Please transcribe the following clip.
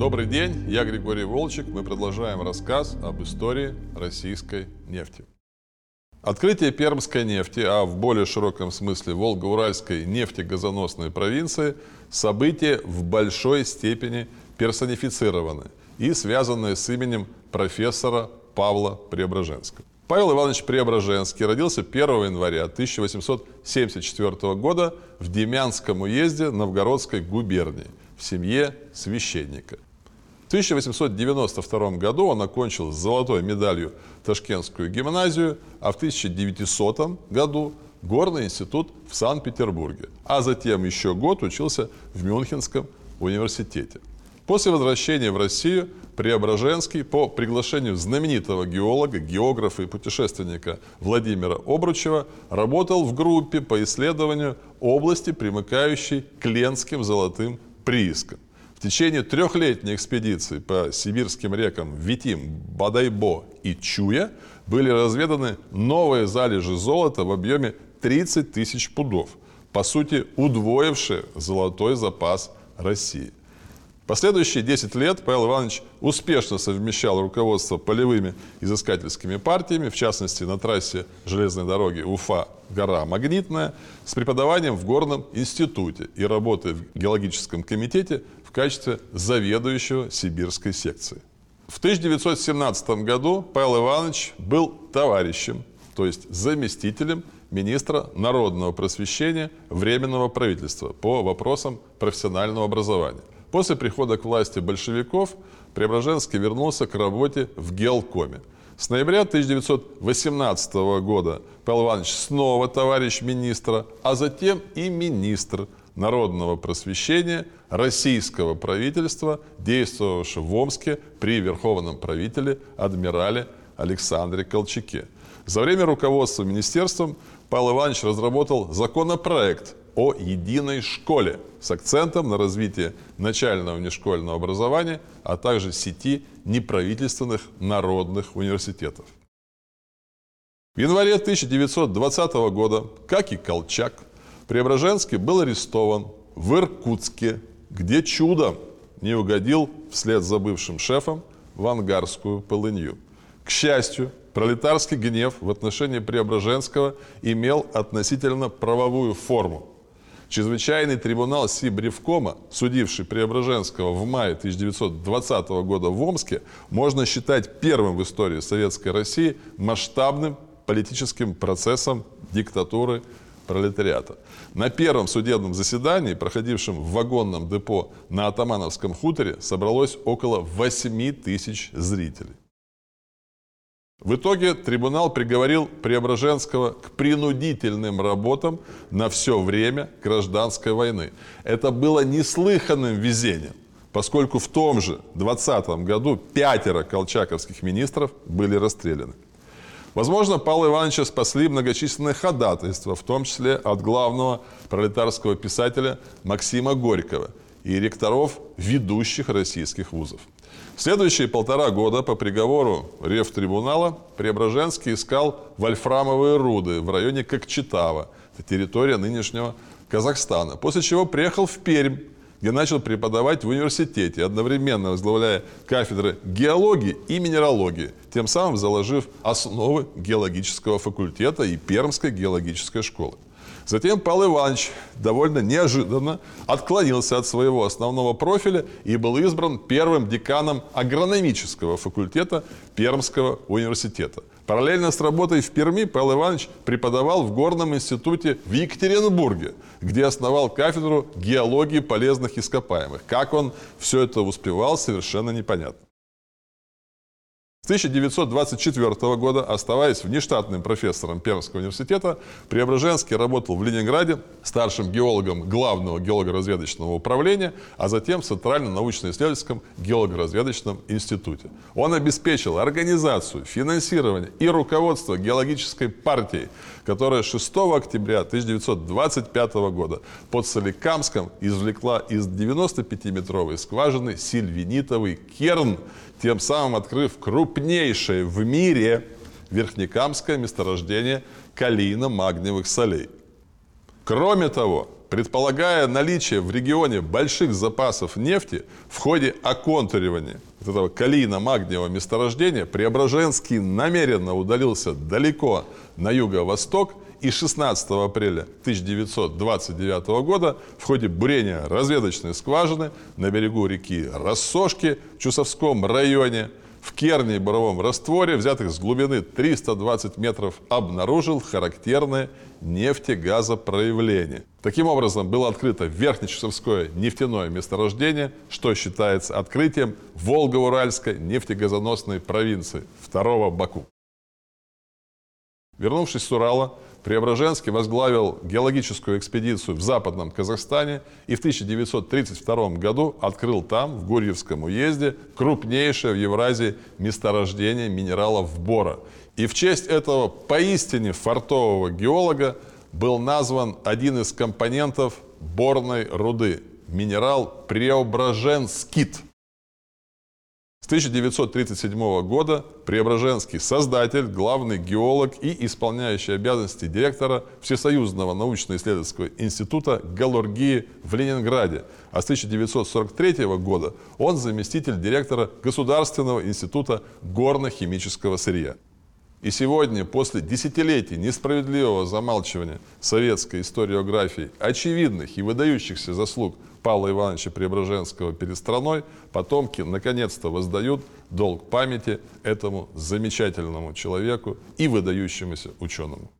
Добрый день, я Григорий Волчек. Мы продолжаем рассказ об истории российской нефти. Открытие пермской нефти, а в более широком смысле Волго-Уральской нефтегазоносной провинции – событие в большой степени персонифицированы и связанное с именем профессора Павла Преображенского. Павел Иванович Преображенский родился 1 января 1874 года в Демянском уезде Новгородской губернии в семье священника. В 1892 году он окончил с золотой медалью Ташкентскую гимназию, а в 1900 году Горный институт в Санкт-Петербурге, а затем еще год учился в Мюнхенском университете. После возвращения в Россию Преображенский по приглашению знаменитого геолога, географа и путешественника Владимира Обручева работал в группе по исследованию области, примыкающей к Ленским золотым приискам. В течение трехлетней экспедиции по сибирским рекам Витим, Бадайбо и Чуя были разведаны новые залежи золота в объеме 30 тысяч пудов, по сути удвоившие золотой запас России. Последующие 10 лет Павел Иванович успешно совмещал руководство полевыми изыскательскими партиями, в частности на трассе железной дороги Уфа-Гора Магнитная, с преподаванием в Горном институте и работой в геологическом комитете в качестве заведующего сибирской секции. В 1917 году Павел Иванович был товарищем, то есть заместителем министра народного просвещения Временного правительства по вопросам профессионального образования – После прихода к власти большевиков Преображенский вернулся к работе в Гелкоме. С ноября 1918 года Павел Иванович снова товарищ министра, а затем и министр народного просвещения российского правительства, действовавшего в Омске при верховном правителе адмирале Александре Колчаке. За время руководства министерством Павел Иванович разработал законопроект о единой школе с акцентом на развитие начального внешкольного образования, а также сети неправительственных народных университетов. В январе 1920 года, как и Колчак, Преображенский был арестован в Иркутске, где чудом не угодил вслед за бывшим шефом в ангарскую полынью. К счастью, пролетарский гнев в отношении Преображенского имел относительно правовую форму. Чрезвычайный трибунал Сибревкома, судивший Преображенского в мае 1920 года в Омске, можно считать первым в истории Советской России масштабным политическим процессом диктатуры пролетариата. На первом судебном заседании, проходившем в вагонном депо на Атамановском хуторе, собралось около 8 тысяч зрителей. В итоге трибунал приговорил Преображенского к принудительным работам на все время гражданской войны. Это было неслыханным везением, поскольку в том же 20 году пятеро колчаковских министров были расстреляны. Возможно, Павла Ивановича спасли многочисленные ходатайства, в том числе от главного пролетарского писателя Максима Горького и ректоров ведущих российских вузов. Следующие полтора года по приговору Ревтрибунала Преображенский искал вольфрамовые руды в районе Кокчетава, это территория нынешнего Казахстана, после чего приехал в Пермь, где начал преподавать в университете, одновременно возглавляя кафедры геологии и минералогии, тем самым заложив основы геологического факультета и Пермской геологической школы. Затем Павел Иванович довольно неожиданно отклонился от своего основного профиля и был избран первым деканом агрономического факультета Пермского университета. Параллельно с работой в Перми Павел Иванович преподавал в Горном институте в Екатеринбурге, где основал кафедру геологии полезных ископаемых. Как он все это успевал, совершенно непонятно. С 1924 года, оставаясь внештатным профессором Пермского университета, Преображенский работал в Ленинграде старшим геологом Главного геолого-разведочного управления, а затем в Центральном научно-исследовательском геолого-разведочном институте. Он обеспечил организацию, финансирование и руководство геологической партией, которая 6 октября 1925 года под Соликамском извлекла из 95-метровой скважины сильвинитовый керн, тем самым открыв крупнейшее в мире верхнекамское месторождение калийно-магниевых солей. Кроме того, предполагая наличие в регионе больших запасов нефти в ходе оконтуривания этого калийно-магниевого месторождения, Преображенский намеренно удалился далеко на юго-восток и 16 апреля 1929 года в ходе бурения разведочной скважины на берегу реки Рассошки в Чусовском районе в керне и буровом растворе, взятых с глубины 320 метров, обнаружил характерное нефтегазопроявление. Таким образом, было открыто Верхнечусовское нефтяное месторождение, что считается открытием Волго-Уральской нефтегазоносной провинции, второго Баку. Вернувшись с Урала, Преображенский возглавил геологическую экспедицию в Западном Казахстане и в 1932 году открыл там, в Гурьевском уезде, крупнейшее в Евразии месторождение минералов бора. И в честь этого поистине фартового геолога был назван один из компонентов борной руды – минерал Преображенскит – 1937 года Преображенский создатель, главный геолог и исполняющий обязанности директора Всесоюзного научно-исследовательского института Галургии в Ленинграде. А с 1943 года он заместитель директора Государственного института горно-химического сырья. И сегодня, после десятилетий несправедливого замалчивания советской историографии, очевидных и выдающихся заслуг Павла Ивановича Преображенского перед страной, потомки наконец-то воздают долг памяти этому замечательному человеку и выдающемуся ученому.